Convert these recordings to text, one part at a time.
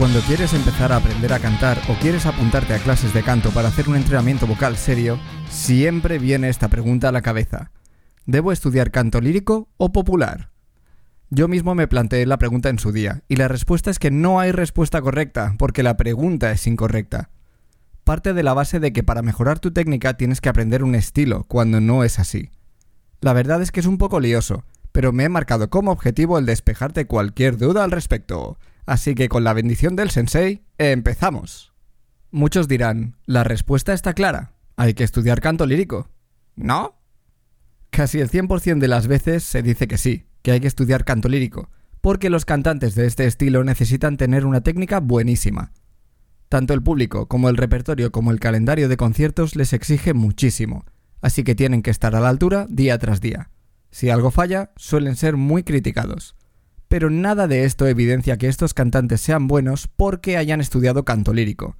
Cuando quieres empezar a aprender a cantar o quieres apuntarte a clases de canto para hacer un entrenamiento vocal serio, siempre viene esta pregunta a la cabeza. ¿Debo estudiar canto lírico o popular? Yo mismo me planteé la pregunta en su día, y la respuesta es que no hay respuesta correcta, porque la pregunta es incorrecta. Parte de la base de que para mejorar tu técnica tienes que aprender un estilo, cuando no es así. La verdad es que es un poco lioso, pero me he marcado como objetivo el despejarte cualquier duda al respecto. Así que con la bendición del sensei, empezamos. Muchos dirán, la respuesta está clara, hay que estudiar canto lírico. ¿No? Casi el 100% de las veces se dice que sí, que hay que estudiar canto lírico, porque los cantantes de este estilo necesitan tener una técnica buenísima. Tanto el público como el repertorio como el calendario de conciertos les exige muchísimo, así que tienen que estar a la altura día tras día. Si algo falla, suelen ser muy criticados pero nada de esto evidencia que estos cantantes sean buenos porque hayan estudiado canto lírico.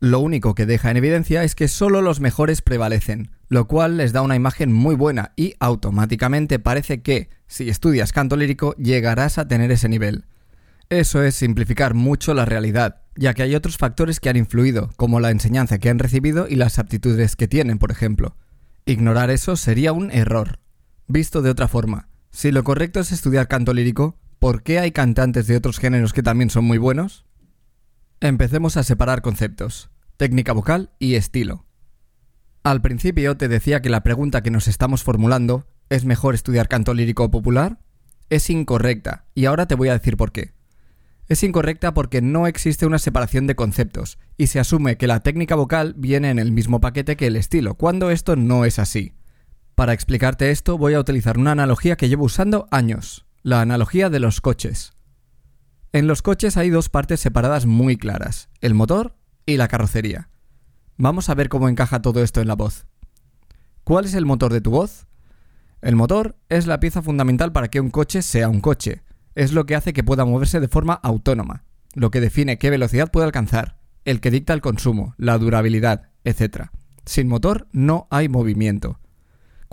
Lo único que deja en evidencia es que solo los mejores prevalecen, lo cual les da una imagen muy buena y automáticamente parece que, si estudias canto lírico, llegarás a tener ese nivel. Eso es simplificar mucho la realidad, ya que hay otros factores que han influido, como la enseñanza que han recibido y las aptitudes que tienen, por ejemplo. Ignorar eso sería un error. Visto de otra forma, si lo correcto es estudiar canto lírico, ¿por qué hay cantantes de otros géneros que también son muy buenos? Empecemos a separar conceptos, técnica vocal y estilo. Al principio te decía que la pregunta que nos estamos formulando, ¿es mejor estudiar canto lírico popular? Es incorrecta, y ahora te voy a decir por qué. Es incorrecta porque no existe una separación de conceptos, y se asume que la técnica vocal viene en el mismo paquete que el estilo, cuando esto no es así. Para explicarte esto voy a utilizar una analogía que llevo usando años, la analogía de los coches. En los coches hay dos partes separadas muy claras, el motor y la carrocería. Vamos a ver cómo encaja todo esto en la voz. ¿Cuál es el motor de tu voz? El motor es la pieza fundamental para que un coche sea un coche. Es lo que hace que pueda moverse de forma autónoma, lo que define qué velocidad puede alcanzar, el que dicta el consumo, la durabilidad, etc. Sin motor no hay movimiento.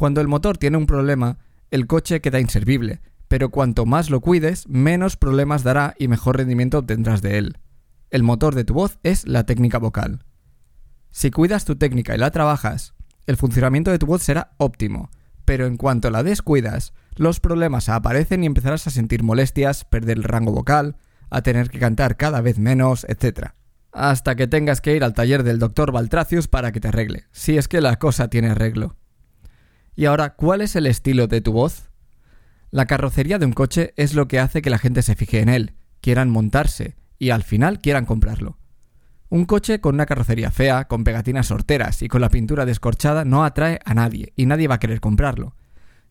Cuando el motor tiene un problema, el coche queda inservible, pero cuanto más lo cuides, menos problemas dará y mejor rendimiento obtendrás de él. El motor de tu voz es la técnica vocal. Si cuidas tu técnica y la trabajas, el funcionamiento de tu voz será óptimo, pero en cuanto la descuidas, los problemas aparecen y empezarás a sentir molestias, perder el rango vocal, a tener que cantar cada vez menos, etc. Hasta que tengas que ir al taller del doctor Baltracius para que te arregle, si es que la cosa tiene arreglo. Y ahora, ¿cuál es el estilo de tu voz? La carrocería de un coche es lo que hace que la gente se fije en él, quieran montarse y al final quieran comprarlo. Un coche con una carrocería fea, con pegatinas sorteras y con la pintura descorchada no atrae a nadie y nadie va a querer comprarlo.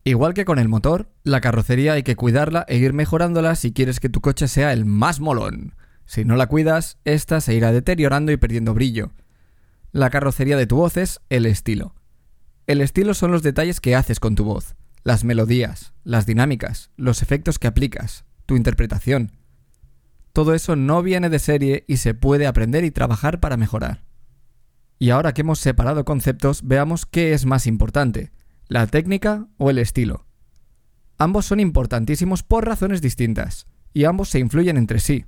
Igual que con el motor, la carrocería hay que cuidarla e ir mejorándola si quieres que tu coche sea el más molón. Si no la cuidas, esta se irá deteriorando y perdiendo brillo. La carrocería de tu voz es el estilo. El estilo son los detalles que haces con tu voz, las melodías, las dinámicas, los efectos que aplicas, tu interpretación. Todo eso no viene de serie y se puede aprender y trabajar para mejorar. Y ahora que hemos separado conceptos, veamos qué es más importante, la técnica o el estilo. Ambos son importantísimos por razones distintas, y ambos se influyen entre sí.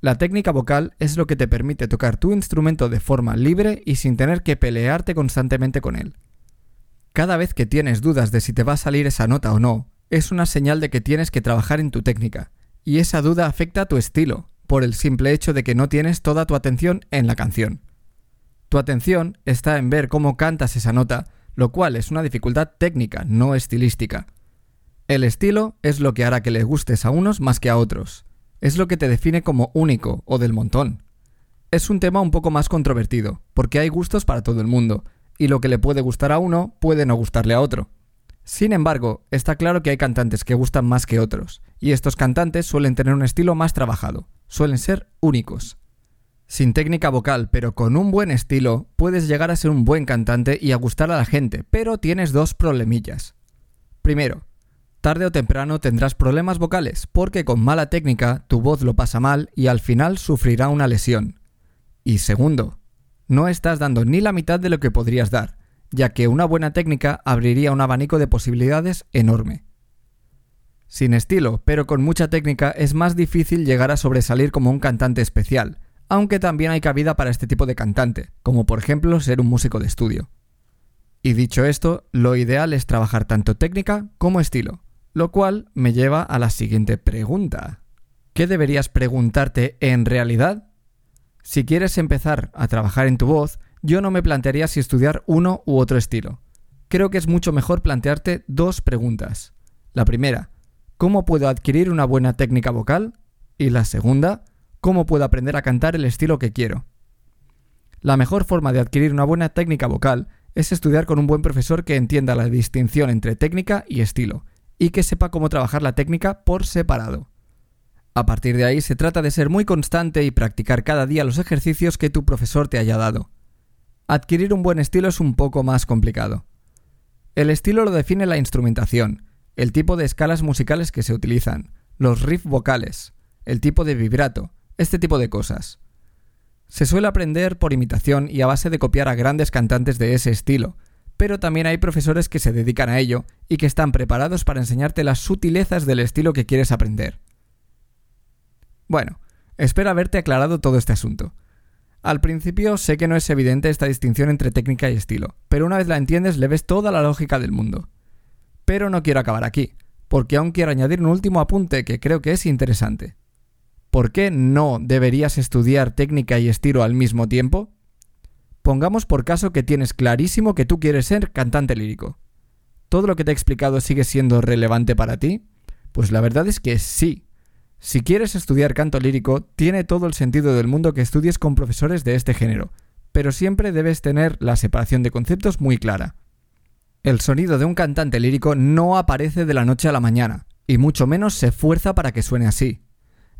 La técnica vocal es lo que te permite tocar tu instrumento de forma libre y sin tener que pelearte constantemente con él. Cada vez que tienes dudas de si te va a salir esa nota o no, es una señal de que tienes que trabajar en tu técnica, y esa duda afecta a tu estilo, por el simple hecho de que no tienes toda tu atención en la canción. Tu atención está en ver cómo cantas esa nota, lo cual es una dificultad técnica, no estilística. El estilo es lo que hará que le gustes a unos más que a otros. Es lo que te define como único o del montón. Es un tema un poco más controvertido, porque hay gustos para todo el mundo, y lo que le puede gustar a uno puede no gustarle a otro. Sin embargo, está claro que hay cantantes que gustan más que otros, y estos cantantes suelen tener un estilo más trabajado, suelen ser únicos. Sin técnica vocal, pero con un buen estilo, puedes llegar a ser un buen cantante y a gustar a la gente, pero tienes dos problemillas. Primero, tarde o temprano tendrás problemas vocales, porque con mala técnica tu voz lo pasa mal y al final sufrirá una lesión. Y segundo, no estás dando ni la mitad de lo que podrías dar, ya que una buena técnica abriría un abanico de posibilidades enorme. Sin estilo, pero con mucha técnica, es más difícil llegar a sobresalir como un cantante especial, aunque también hay cabida para este tipo de cantante, como por ejemplo ser un músico de estudio. Y dicho esto, lo ideal es trabajar tanto técnica como estilo, lo cual me lleva a la siguiente pregunta. ¿Qué deberías preguntarte en realidad? Si quieres empezar a trabajar en tu voz, yo no me plantearía si estudiar uno u otro estilo. Creo que es mucho mejor plantearte dos preguntas. La primera, ¿cómo puedo adquirir una buena técnica vocal? Y la segunda, ¿cómo puedo aprender a cantar el estilo que quiero? La mejor forma de adquirir una buena técnica vocal es estudiar con un buen profesor que entienda la distinción entre técnica y estilo, y que sepa cómo trabajar la técnica por separado. A partir de ahí se trata de ser muy constante y practicar cada día los ejercicios que tu profesor te haya dado. Adquirir un buen estilo es un poco más complicado. El estilo lo define la instrumentación, el tipo de escalas musicales que se utilizan, los riffs vocales, el tipo de vibrato, este tipo de cosas. Se suele aprender por imitación y a base de copiar a grandes cantantes de ese estilo, pero también hay profesores que se dedican a ello y que están preparados para enseñarte las sutilezas del estilo que quieres aprender. Bueno, espero haberte aclarado todo este asunto. Al principio sé que no es evidente esta distinción entre técnica y estilo, pero una vez la entiendes le ves toda la lógica del mundo. Pero no quiero acabar aquí, porque aún quiero añadir un último apunte que creo que es interesante. ¿Por qué no deberías estudiar técnica y estilo al mismo tiempo? Pongamos por caso que tienes clarísimo que tú quieres ser cantante lírico. ¿Todo lo que te he explicado sigue siendo relevante para ti? Pues la verdad es que sí. Si quieres estudiar canto lírico, tiene todo el sentido del mundo que estudies con profesores de este género, pero siempre debes tener la separación de conceptos muy clara. El sonido de un cantante lírico no aparece de la noche a la mañana, y mucho menos se fuerza para que suene así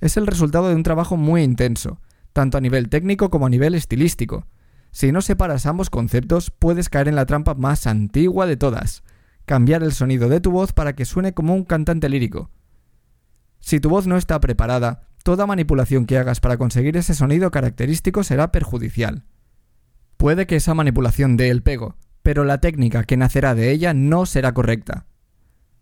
es el resultado de un trabajo muy intenso, tanto a nivel técnico como a nivel estilístico. Si no separas ambos conceptos, puedes caer en la trampa más antigua de todas, cambiar el sonido de tu voz para que suene como un cantante lírico. Si tu voz no está preparada, toda manipulación que hagas para conseguir ese sonido característico será perjudicial. Puede que esa manipulación dé el pego, pero la técnica que nacerá de ella no será correcta.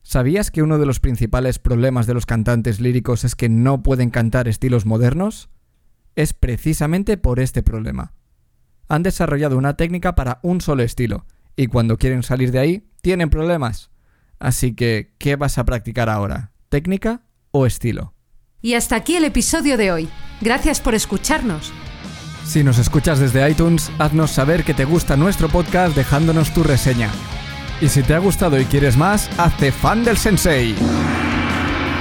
¿Sabías que uno de los principales problemas de los cantantes líricos es que no pueden cantar estilos modernos? Es precisamente por este problema. Han desarrollado una técnica para un solo estilo, y cuando quieren salir de ahí, tienen problemas. Así que, ¿qué vas a practicar ahora? ¿Técnica o estilo? Y hasta aquí el episodio de hoy. Gracias por escucharnos. Si nos escuchas desde iTunes, haznos saber que te gusta nuestro podcast dejándonos tu reseña. Y si te ha gustado y quieres más, hazte fan del sensei.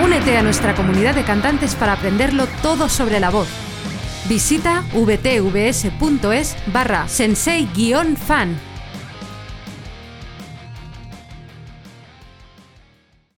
Únete a nuestra comunidad de cantantes para aprenderlo todo sobre la voz. Visita vtvs.es barra sensei-fan.